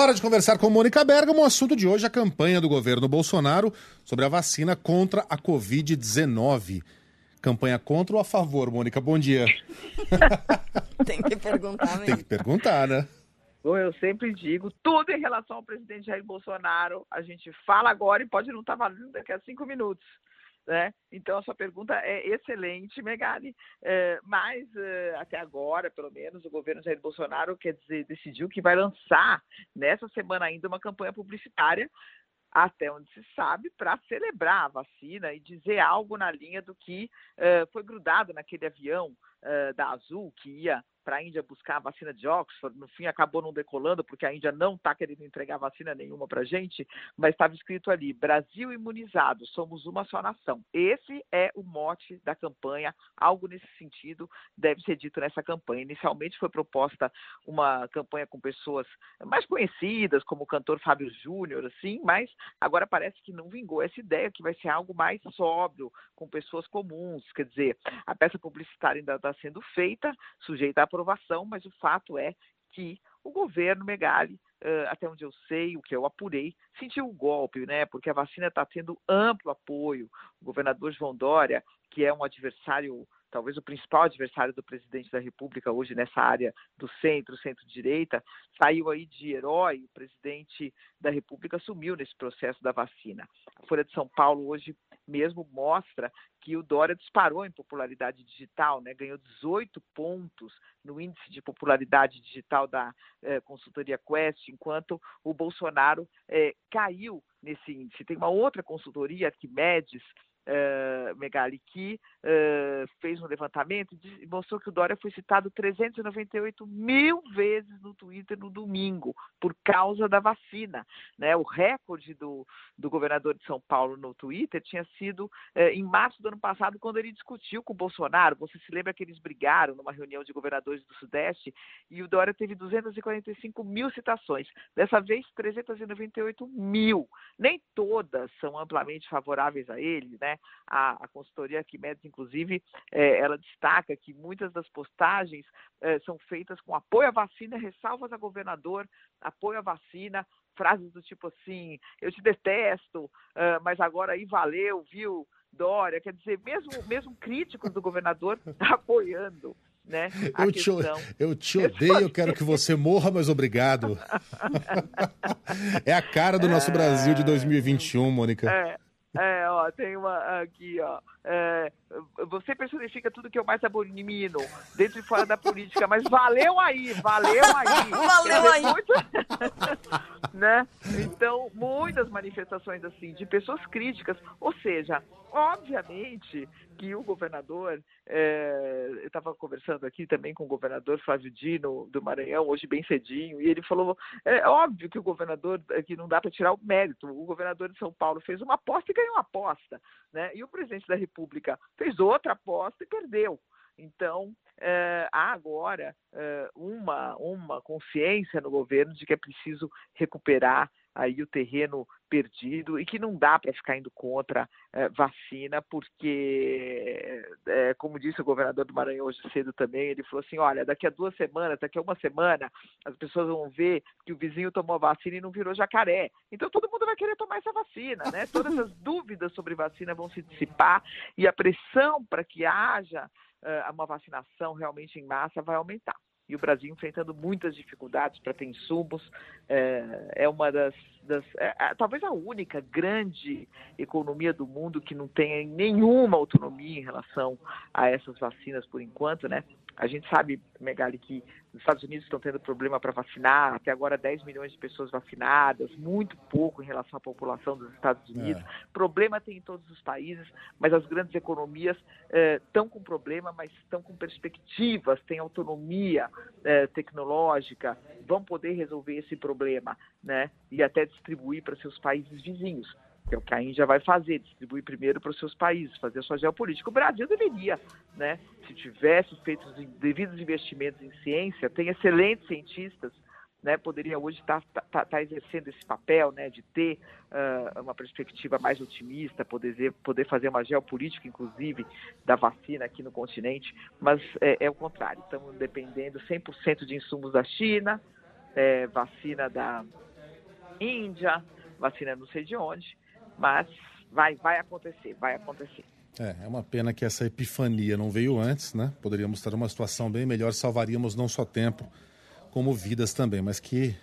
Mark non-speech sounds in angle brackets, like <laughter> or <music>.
Hora de conversar com Mônica Bergamo. O assunto de hoje é a campanha do governo Bolsonaro sobre a vacina contra a Covid-19. Campanha contra ou a favor, Mônica? Bom dia. <laughs> Tem que perguntar mesmo. Tem que perguntar, né? Bom, eu sempre digo, tudo em relação ao presidente Jair Bolsonaro, a gente fala agora e pode não estar valendo daqui a cinco minutos. Né? Então, a sua pergunta é excelente, Megali. É, mas, é, até agora, pelo menos, o governo Jair Bolsonaro quer dizer, decidiu que vai lançar nessa semana ainda uma campanha publicitária até onde se sabe, para celebrar a vacina e dizer algo na linha do que uh, foi grudado naquele avião uh, da Azul que ia para a Índia buscar a vacina de Oxford, no fim acabou não decolando, porque a Índia não está querendo entregar vacina nenhuma para a gente, mas estava escrito ali: Brasil imunizado, somos uma só nação. Esse é o mote da campanha, algo nesse sentido deve ser dito nessa campanha. Inicialmente foi proposta uma campanha com pessoas mais conhecidas, como o cantor Fábio Júnior, assim, mas agora parece que não vingou essa ideia, que vai ser algo mais sóbrio, com pessoas comuns. Quer dizer, a peça publicitária ainda está sendo feita, sujeita a aprovação, mas o fato é que o governo Megali, até onde eu sei, o que eu apurei, sentiu o golpe, né? Porque a vacina está tendo amplo apoio. O governador João Dória, que é um adversário talvez o principal adversário do presidente da República hoje nessa área do centro, centro-direita, saiu aí de herói, o presidente da República sumiu nesse processo da vacina. A Folha de São Paulo hoje mesmo mostra que o Dória disparou em popularidade digital, né? ganhou 18 pontos no índice de popularidade digital da eh, consultoria Quest, enquanto o Bolsonaro eh, caiu nesse índice. Tem uma outra consultoria, Arquimedes, uh, Megali, que uh, fez um levantamento e mostrou que o Dória foi citado 398 mil vezes no Twitter no domingo, por causa da vacina. Né? O recorde do, do governador de São Paulo no Twitter tinha sido uh, em março do ano passado, quando ele discutiu com o Bolsonaro. Você se lembra que eles brigaram numa reunião de governadores do Sudeste e o Dória teve 245 mil citações. Dessa vez, 398 mil. Nem todas são amplamente favoráveis a ele, né? A, a consultoria Arquimedes, inclusive, é, ela destaca que muitas das postagens é, são feitas com apoio à vacina, ressalvas a governador, apoio à vacina, frases do tipo assim, eu te detesto, uh, mas agora aí valeu, viu, Dória, quer dizer, mesmo, mesmo críticos do governador <laughs> apoiando. Né, eu, te, eu te odeio, eu quero que você morra, mas obrigado. <laughs> é a cara do nosso é... Brasil de 2021, Mônica. É. É, ó, tem uma aqui, ó. É, você personifica tudo que eu mais abomino, dentro e fora da política, mas valeu aí, valeu aí. <laughs> valeu aí. Muito... <laughs> né? Então, muitas manifestações assim, de pessoas críticas, ou seja, obviamente que o governador, é, eu estava conversando aqui também com o governador Flávio Dino do Maranhão, hoje bem cedinho, e ele falou: é óbvio que o governador, que não dá para tirar o mérito, o governador de São Paulo fez uma aposta e ganhou uma aposta, né? e o presidente da República fez outra aposta e perdeu. Então, é, há agora é, uma, uma consciência no governo de que é preciso recuperar aí o terreno perdido e que não dá para ficar indo contra é, vacina, porque, é, como disse o governador do Maranhão hoje cedo também, ele falou assim: olha, daqui a duas semanas, daqui a uma semana, as pessoas vão ver que o vizinho tomou a vacina e não virou jacaré. Então todo mundo vai querer tomar essa vacina, né? <laughs> Todas as dúvidas sobre vacina vão se dissipar e a pressão para que haja uma vacinação realmente em massa vai aumentar. E o Brasil enfrentando muitas dificuldades para ter insumos. É, é uma das, das é, é, talvez a única grande economia do mundo que não tem nenhuma autonomia em relação a essas vacinas por enquanto, né? A gente sabe, Megali, que os Estados Unidos estão tendo problema para vacinar, até agora 10 milhões de pessoas vacinadas, muito pouco em relação à população dos Estados Unidos. É. Problema tem em todos os países, mas as grandes economias estão eh, com problema, mas estão com perspectivas, têm autonomia eh, tecnológica, vão poder resolver esse problema, né? E até distribuir para seus países vizinhos que é o que a Índia vai fazer, distribuir primeiro para os seus países, fazer a sua geopolítica. O Brasil deveria, né, se tivesse feito os devidos investimentos em ciência, tem excelentes cientistas, né, poderia hoje estar tá, tá, tá exercendo esse papel, né, de ter uh, uma perspectiva mais otimista, poder, poder fazer uma geopolítica, inclusive, da vacina aqui no continente, mas é, é o contrário, estamos dependendo 100% de insumos da China, é, vacina da Índia, vacina não sei de onde, mas vai, vai acontecer, vai acontecer. É, é uma pena que essa epifania não veio antes, né? Poderíamos estar numa situação bem melhor, salvaríamos não só tempo, como vidas também. Mas que